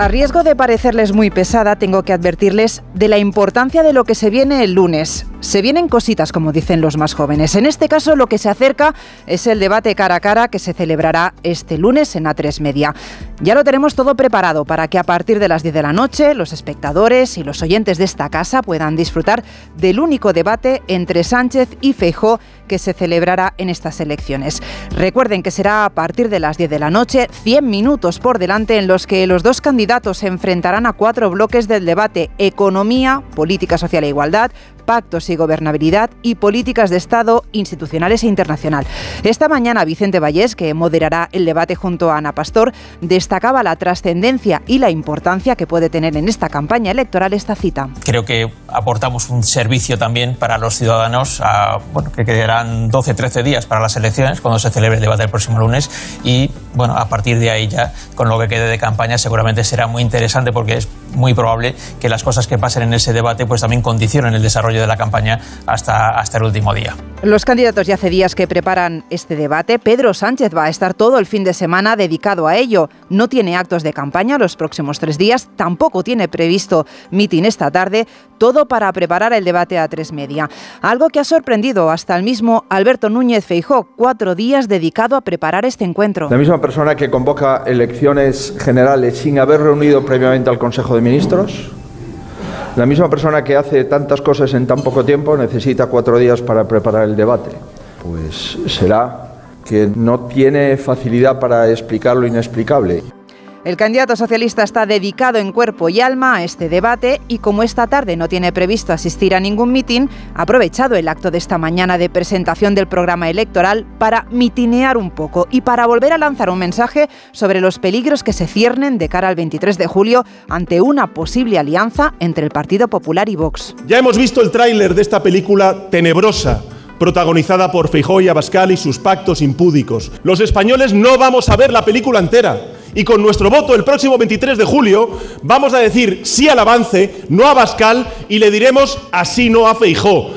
A riesgo de parecerles muy pesada, tengo que advertirles de la importancia de lo que se viene el lunes. Se vienen cositas, como dicen los más jóvenes. En este caso, lo que se acerca es el debate cara a cara que se celebrará este lunes en A3 Media. Ya lo tenemos todo preparado para que a partir de las 10 de la noche los espectadores y los oyentes de esta casa puedan disfrutar del único debate entre Sánchez y Feijó que se celebrará en estas elecciones. Recuerden que será a partir de las 10 de la noche, 100 minutos por delante en los que los dos candidatos se enfrentarán a cuatro bloques del debate economía, política social e igualdad, pactos y gobernabilidad y políticas de Estado institucionales e internacional. Esta mañana Vicente Vallés, que moderará el debate junto a Ana Pastor, destacaba la trascendencia y la importancia que puede tener en esta campaña electoral esta cita. Creo que aportamos un servicio también para los ciudadanos, a, bueno, que quedarán 12-13 días para las elecciones cuando se celebre el debate el próximo lunes y bueno, a partir de ahí ya con lo que quede de campaña seguramente será muy interesante porque es muy probable que las cosas que pasen en ese debate pues también condicionen el desarrollo de la campaña hasta, hasta el último día. Los candidatos ya hace días que preparan este debate. Pedro Sánchez va a estar todo el fin de semana dedicado a ello. No tiene actos de campaña los próximos tres días, tampoco tiene previsto mitin esta tarde, todo para preparar el debate a tres media. Algo que ha sorprendido hasta el mismo Alberto Núñez Feijó, cuatro días dedicado a preparar este encuentro. La misma persona que convoca elecciones generales sin haber reunido previamente al Consejo de Ministros la misma persona que hace tantas cosas en tan poco tiempo necesita cuatro días para preparar el debate. Pues será que no tiene facilidad para explicar lo inexplicable. El candidato socialista está dedicado en cuerpo y alma a este debate y como esta tarde no tiene previsto asistir a ningún mitin, ha aprovechado el acto de esta mañana de presentación del programa electoral para mitinear un poco y para volver a lanzar un mensaje sobre los peligros que se ciernen de cara al 23 de julio ante una posible alianza entre el Partido Popular y Vox. Ya hemos visto el tráiler de esta película tenebrosa protagonizada por Feijóo y Abascal y sus pactos impúdicos. Los españoles no vamos a ver la película entera y con nuestro voto el próximo 23 de julio vamos a decir sí al avance, no a Bascal y le diremos así no a Feijó.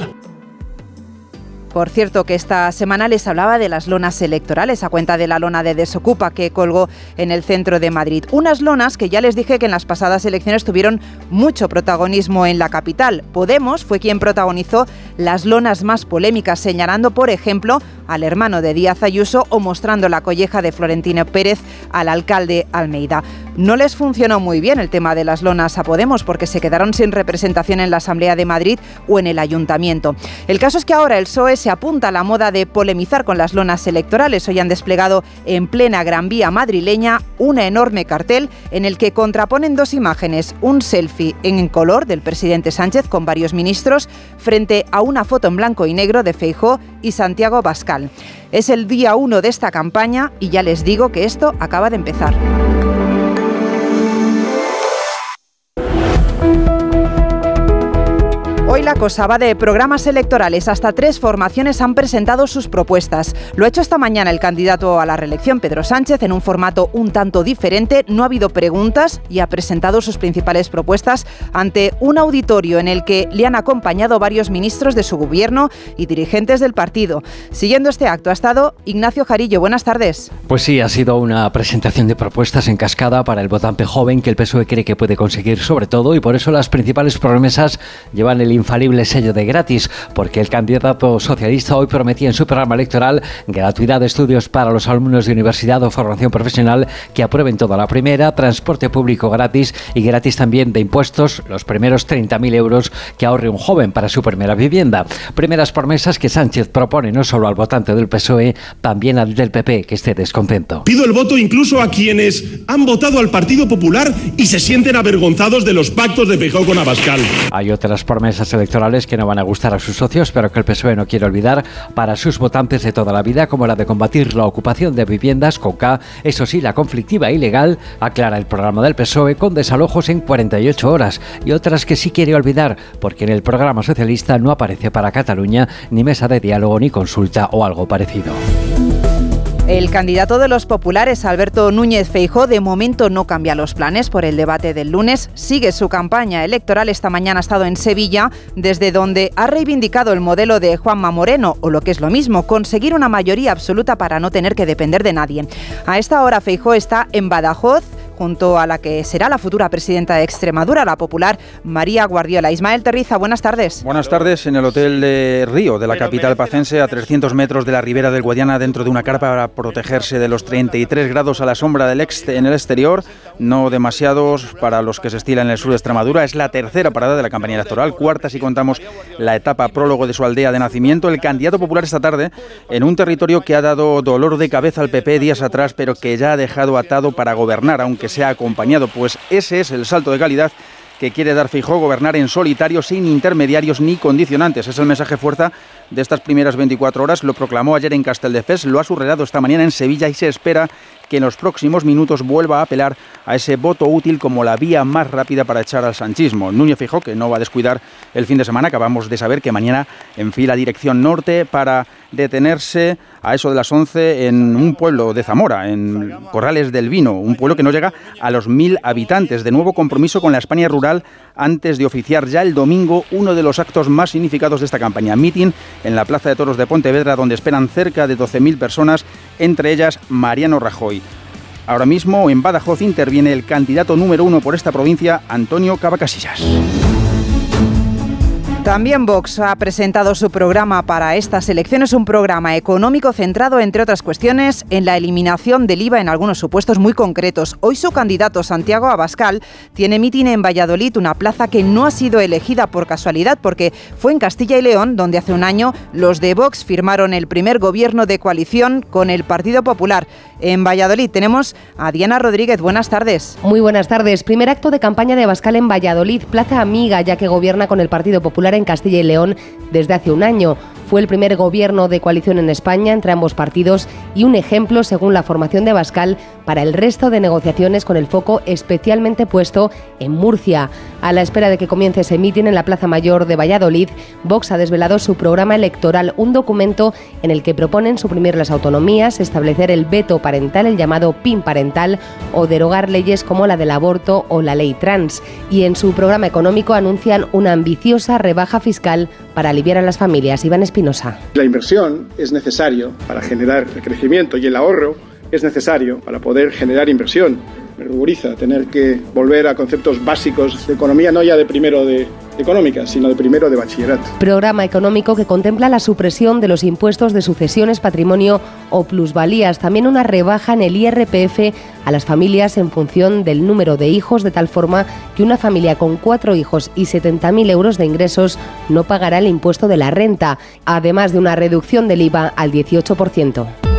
Por cierto, que esta semana les hablaba de las lonas electorales a cuenta de la lona de Desocupa que colgó en el centro de Madrid. Unas lonas que ya les dije que en las pasadas elecciones tuvieron mucho protagonismo en la capital. Podemos fue quien protagonizó las lonas más polémicas, señalando, por ejemplo, al hermano de Díaz Ayuso o mostrando la colleja de Florentino Pérez al alcalde Almeida. No les funcionó muy bien el tema de las lonas a Podemos porque se quedaron sin representación en la Asamblea de Madrid o en el Ayuntamiento. El caso es que ahora el PSOE se apunta a la moda de polemizar con las lonas electorales. Hoy han desplegado en plena Gran Vía madrileña una enorme cartel en el que contraponen dos imágenes, un selfie en color del presidente Sánchez con varios ministros frente a una foto en blanco y negro de Feijó y Santiago Bascal. Es el día uno de esta campaña y ya les digo que esto acaba de empezar. Hoy la cosa va de programas electorales. Hasta tres formaciones han presentado sus propuestas. Lo ha hecho esta mañana el candidato a la reelección, Pedro Sánchez, en un formato un tanto diferente. No ha habido preguntas y ha presentado sus principales propuestas ante un auditorio en el que le han acompañado varios ministros de su gobierno y dirigentes del partido. Siguiendo este acto ha estado Ignacio Jarillo. Buenas tardes. Pues sí, ha sido una presentación de propuestas en cascada para el votante joven que el PSOE cree que puede conseguir sobre todo y por eso las principales promesas llevan el infalible sello de gratis, porque el candidato socialista hoy prometía en su programa electoral gratuidad de estudios para los alumnos de universidad o formación profesional que aprueben toda la primera, transporte público gratis y gratis también de impuestos los primeros 30.000 euros que ahorre un joven para su primera vivienda. Primeras promesas que Sánchez propone no solo al votante del PSOE, también al del PP que esté descontento. Pido el voto incluso a quienes han votado al Partido Popular y se sienten avergonzados de los pactos de Feijóo con Abascal. Hay otras promesas electorales que no van a gustar a sus socios, pero que el PSOE no quiere olvidar para sus votantes de toda la vida, como la de combatir la ocupación de viviendas con eso sí, la conflictiva ilegal, aclara el programa del PSOE con desalojos en 48 horas, y otras que sí quiere olvidar, porque en el programa socialista no aparece para Cataluña ni mesa de diálogo ni consulta o algo parecido. El candidato de los populares, Alberto Núñez Feijó, de momento no cambia los planes por el debate del lunes. Sigue su campaña electoral. Esta mañana ha estado en Sevilla, desde donde ha reivindicado el modelo de Juanma Moreno, o lo que es lo mismo, conseguir una mayoría absoluta para no tener que depender de nadie. A esta hora Feijó está en Badajoz junto a la que será la futura presidenta de Extremadura, la popular María Guardiola. Ismael Terriza, buenas tardes. Buenas tardes en el Hotel de Río, de la capital pacense, a 300 metros de la ribera del Guadiana, dentro de una carpa para protegerse de los 33 grados a la sombra del ex en el exterior, no demasiados para los que se estilan en el sur de Extremadura. Es la tercera parada de la campaña electoral, cuarta si contamos la etapa prólogo de su aldea de nacimiento. El candidato popular esta tarde en un territorio que ha dado dolor de cabeza al PP días atrás, pero que ya ha dejado atado para gobernar, aunque sea acompañado, pues ese es el salto de calidad que quiere dar Fijó, gobernar en solitario sin intermediarios ni condicionantes. Es el mensaje fuerza de estas primeras 24 horas. Lo proclamó ayer en Casteldefels, lo ha subrayado esta mañana en Sevilla y se espera que en los próximos minutos vuelva a apelar a ese voto útil como la vía más rápida para echar al sanchismo. Núñez fijó que no va a descuidar el fin de semana. Acabamos de saber que mañana enfila dirección norte para detenerse a eso de las 11 en un pueblo de Zamora, en Corrales del Vino, un pueblo que no llega a los mil habitantes. De nuevo compromiso con la España rural antes de oficiar ya el domingo uno de los actos más significados de esta campaña. Meeting en la Plaza de Toros de Pontevedra, donde esperan cerca de 12.000 personas, entre ellas Mariano Rajoy. Ahora mismo en Badajoz interviene el candidato número uno por esta provincia, Antonio Cavacasillas. También Vox ha presentado su programa para estas elecciones, un programa económico centrado, entre otras cuestiones, en la eliminación del IVA en algunos supuestos muy concretos. Hoy su candidato, Santiago Abascal, tiene mitin en Valladolid, una plaza que no ha sido elegida por casualidad, porque fue en Castilla y León, donde hace un año los de Vox firmaron el primer gobierno de coalición con el Partido Popular. En Valladolid tenemos a Diana Rodríguez. Buenas tardes. Muy buenas tardes. Primer acto de campaña de Abascal en Valladolid, plaza amiga, ya que gobierna con el Partido Popular en Castilla y León desde hace un año. Fue el primer gobierno de coalición en España entre ambos partidos y un ejemplo, según la formación de Abascal, para el resto de negociaciones con el foco especialmente puesto en Murcia. A la espera de que comience ese mitin en la Plaza Mayor de Valladolid, Vox ha desvelado su programa electoral, un documento en el que proponen suprimir las autonomías, establecer el veto parental, el llamado PIN parental, o derogar leyes como la del aborto o la ley trans. Y en su programa económico anuncian una ambiciosa rebaja fiscal para aliviar a las familias. Iván Espinosa. La inversión es necesario para generar el crecimiento y el ahorro es necesario para poder generar inversión. Me ruboriza tener que volver a conceptos básicos de economía, no ya de primero de económica, sino de primero de bachillerato. Programa económico que contempla la supresión de los impuestos de sucesiones, patrimonio o plusvalías, también una rebaja en el IRPF a las familias en función del número de hijos, de tal forma que una familia con cuatro hijos y 70.000 euros de ingresos no pagará el impuesto de la renta, además de una reducción del IVA al 18%.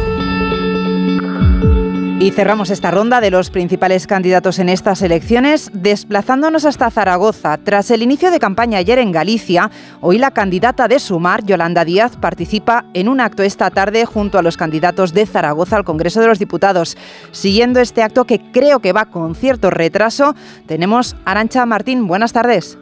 Y cerramos esta ronda de los principales candidatos en estas elecciones desplazándonos hasta Zaragoza. Tras el inicio de campaña ayer en Galicia, hoy la candidata de Sumar, Yolanda Díaz, participa en un acto esta tarde junto a los candidatos de Zaragoza al Congreso de los Diputados. Siguiendo este acto que creo que va con cierto retraso, tenemos Arancha Martín. Buenas tardes.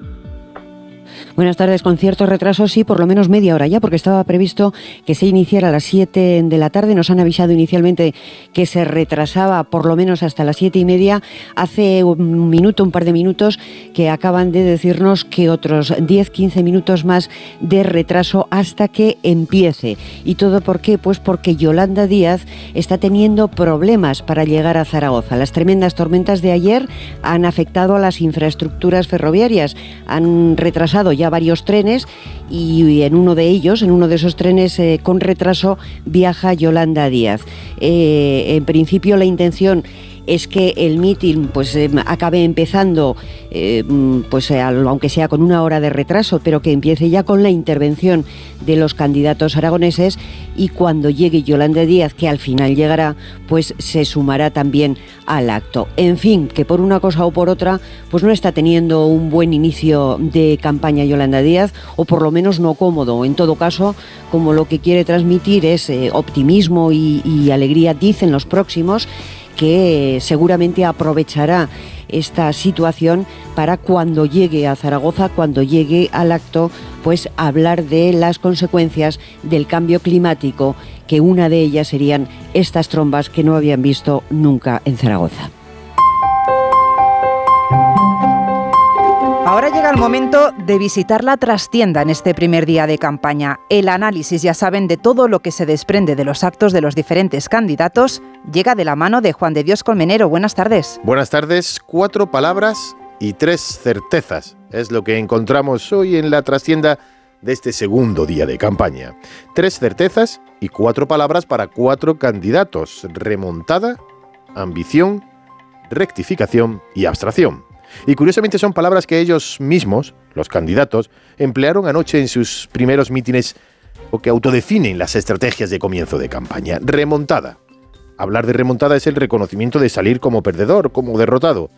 Buenas tardes, con cierto retraso, sí, por lo menos media hora ya, porque estaba previsto que se iniciara a las 7 de la tarde. Nos han avisado inicialmente que se retrasaba por lo menos hasta las siete y media. Hace un minuto, un par de minutos, que acaban de decirnos que otros 10, 15 minutos más de retraso hasta que empiece. ¿Y todo por qué? Pues porque Yolanda Díaz está teniendo problemas para llegar a Zaragoza. Las tremendas tormentas de ayer han afectado a las infraestructuras ferroviarias, han retrasado ya varios trenes y en uno de ellos, en uno de esos trenes eh, con retraso, viaja Yolanda Díaz. Eh, en principio la intención es que el mitin pues eh, acabe empezando eh, pues eh, aunque sea con una hora de retraso pero que empiece ya con la intervención de los candidatos aragoneses y cuando llegue Yolanda Díaz que al final llegará pues se sumará también al acto. En fin que por una cosa o por otra pues no está teniendo un buen inicio de campaña Yolanda Díaz o por lo menos no cómodo. En todo caso como lo que quiere transmitir es optimismo y, y alegría dicen los próximos que seguramente aprovechará esta situación para cuando llegue a Zaragoza, cuando llegue al acto, pues hablar de las consecuencias del cambio climático, que una de ellas serían estas trombas que no habían visto nunca en Zaragoza. El momento de visitar la trastienda en este primer día de campaña. El análisis, ya saben, de todo lo que se desprende de los actos de los diferentes candidatos llega de la mano de Juan de Dios Colmenero. Buenas tardes. Buenas tardes. Cuatro palabras y tres certezas. Es lo que encontramos hoy en la trastienda de este segundo día de campaña. Tres certezas y cuatro palabras para cuatro candidatos. Remontada, ambición, rectificación y abstracción. Y curiosamente son palabras que ellos mismos, los candidatos, emplearon anoche en sus primeros mítines o que autodefinen las estrategias de comienzo de campaña. Remontada. Hablar de remontada es el reconocimiento de salir como perdedor, como derrotado.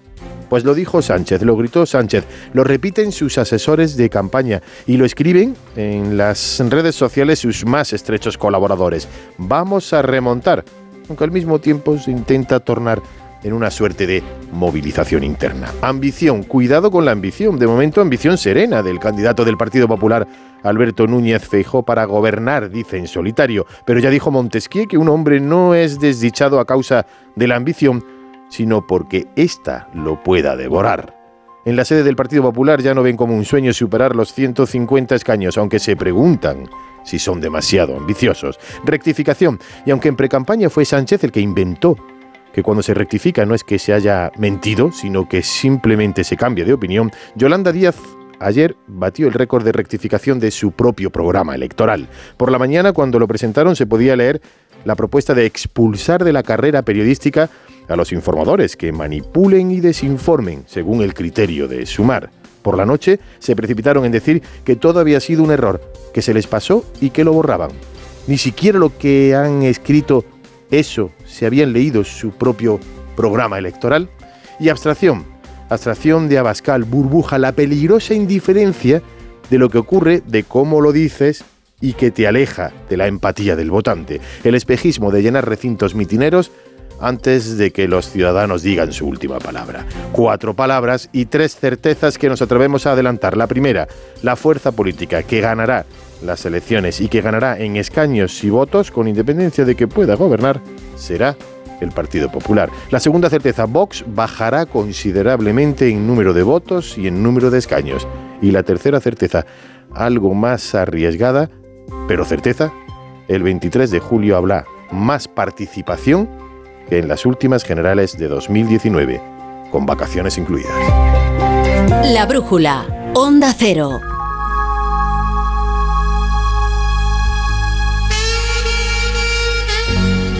Pues lo dijo Sánchez, lo gritó Sánchez, lo repiten sus asesores de campaña y lo escriben en las redes sociales sus más estrechos colaboradores. Vamos a remontar, aunque al mismo tiempo se intenta tornar en una suerte de movilización interna. Ambición, cuidado con la ambición, de momento ambición serena del candidato del Partido Popular, Alberto Núñez Feijó, para gobernar, dice en solitario, pero ya dijo Montesquieu que un hombre no es desdichado a causa de la ambición, sino porque ésta lo pueda devorar. En la sede del Partido Popular ya no ven como un sueño superar los 150 escaños, aunque se preguntan si son demasiado ambiciosos. Rectificación, y aunque en precampaña fue Sánchez el que inventó que cuando se rectifica no es que se haya mentido, sino que simplemente se cambia de opinión, Yolanda Díaz ayer batió el récord de rectificación de su propio programa electoral. Por la mañana, cuando lo presentaron, se podía leer la propuesta de expulsar de la carrera periodística a los informadores que manipulen y desinformen según el criterio de Sumar. Por la noche se precipitaron en decir que todo había sido un error, que se les pasó y que lo borraban. Ni siquiera lo que han escrito eso se habían leído su propio programa electoral. Y abstracción, abstracción de Abascal, burbuja, la peligrosa indiferencia de lo que ocurre, de cómo lo dices y que te aleja de la empatía del votante. El espejismo de llenar recintos mitineros antes de que los ciudadanos digan su última palabra. Cuatro palabras y tres certezas que nos atrevemos a adelantar. La primera, la fuerza política que ganará las elecciones y que ganará en escaños y votos con independencia de que pueda gobernar será el Partido Popular. La segunda certeza, Vox bajará considerablemente en número de votos y en número de escaños. Y la tercera certeza, algo más arriesgada, pero certeza, el 23 de julio habrá más participación que en las últimas generales de 2019, con vacaciones incluidas. La brújula, Onda Cero.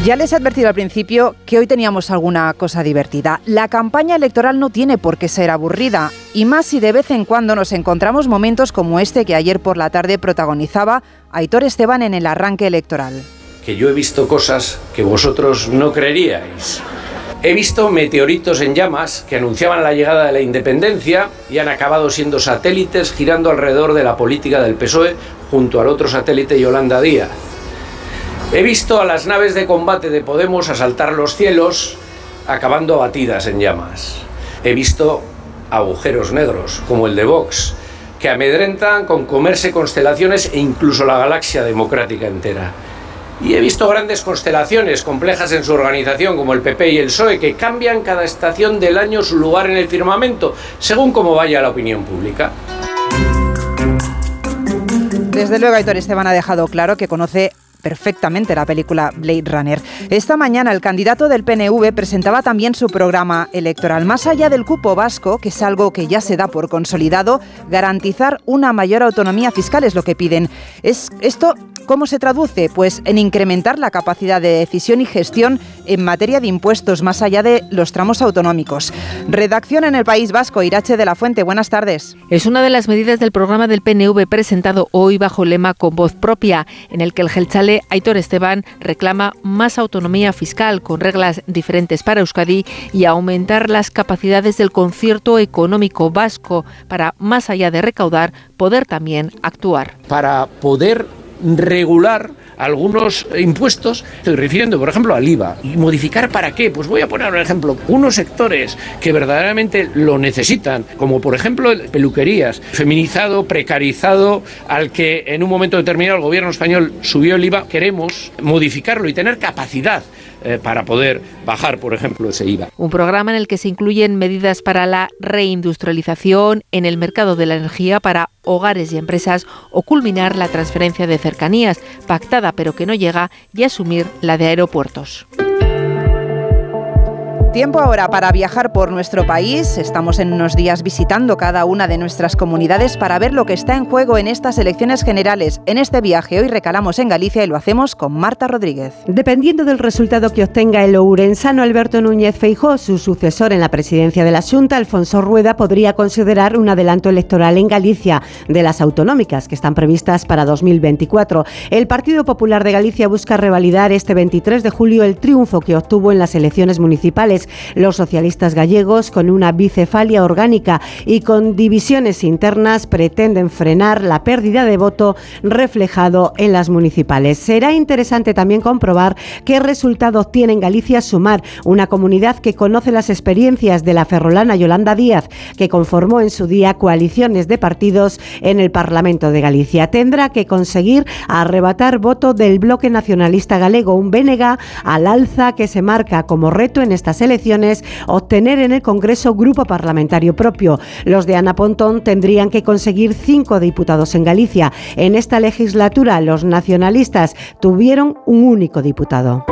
Ya les he advertido al principio que hoy teníamos alguna cosa divertida. La campaña electoral no tiene por qué ser aburrida, y más si de vez en cuando nos encontramos momentos como este que ayer por la tarde protagonizaba Aitor Esteban en el arranque electoral. Que yo he visto cosas que vosotros no creeríais. He visto meteoritos en llamas que anunciaban la llegada de la independencia y han acabado siendo satélites girando alrededor de la política del PSOE junto al otro satélite Yolanda Díaz. He visto a las naves de combate de Podemos asaltar los cielos, acabando abatidas en llamas. He visto agujeros negros, como el de Vox, que amedrentan con comerse constelaciones e incluso la galaxia democrática entera. Y he visto grandes constelaciones complejas en su organización, como el PP y el PSOE, que cambian cada estación del año su lugar en el firmamento, según cómo vaya la opinión pública. Desde luego, Aitor Esteban ha dejado claro que conoce perfectamente la película Blade Runner. Esta mañana el candidato del PNV presentaba también su programa electoral. Más allá del cupo vasco, que es algo que ya se da por consolidado, garantizar una mayor autonomía fiscal es lo que piden. Es esto ¿Cómo se traduce? Pues en incrementar la capacidad de decisión y gestión en materia de impuestos más allá de los tramos autonómicos. Redacción en el País Vasco, Irache de la Fuente, buenas tardes. Es una de las medidas del programa del PNV presentado hoy bajo el lema con voz propia, en el que el gelchale Aitor Esteban reclama más autonomía fiscal con reglas diferentes para Euskadi y aumentar las capacidades del concierto económico vasco para, más allá de recaudar, poder también actuar. Para poder regular algunos impuestos, estoy refiriendo por ejemplo al IVA. ¿Y modificar para qué? Pues voy a poner un ejemplo, unos sectores que verdaderamente lo necesitan, como por ejemplo peluquerías, feminizado, precarizado, al que en un momento determinado el gobierno español subió el IVA, queremos modificarlo y tener capacidad eh, para poder bajar, por ejemplo, ese IVA. Un programa en el que se incluyen medidas para la reindustrialización en el mercado de la energía para hogares y empresas o culminar la transferencia de cercanías, pactada pero que no llega, y asumir la de aeropuertos. Tiempo ahora para viajar por nuestro país. Estamos en unos días visitando cada una de nuestras comunidades para ver lo que está en juego en estas elecciones generales. En este viaje hoy recalamos en Galicia y lo hacemos con Marta Rodríguez. Dependiendo del resultado que obtenga el ourensano Alberto Núñez Feijó, su sucesor en la presidencia de la Junta, Alfonso Rueda, podría considerar un adelanto electoral en Galicia de las autonómicas que están previstas para 2024. El Partido Popular de Galicia busca revalidar este 23 de julio el triunfo que obtuvo en las elecciones municipales los socialistas gallegos, con una bicefalia orgánica y con divisiones internas, pretenden frenar la pérdida de voto reflejado en las municipales. Será interesante también comprobar qué resultado tiene en Galicia Sumar, una comunidad que conoce las experiencias de la ferrolana Yolanda Díaz, que conformó en su día coaliciones de partidos en el Parlamento de Galicia. Tendrá que conseguir arrebatar voto del bloque nacionalista galego, un BNG al alza que se marca como reto en estas obtener en el Congreso grupo parlamentario propio. Los de Ana Pontón tendrían que conseguir cinco diputados en Galicia. En esta legislatura los nacionalistas tuvieron un único diputado.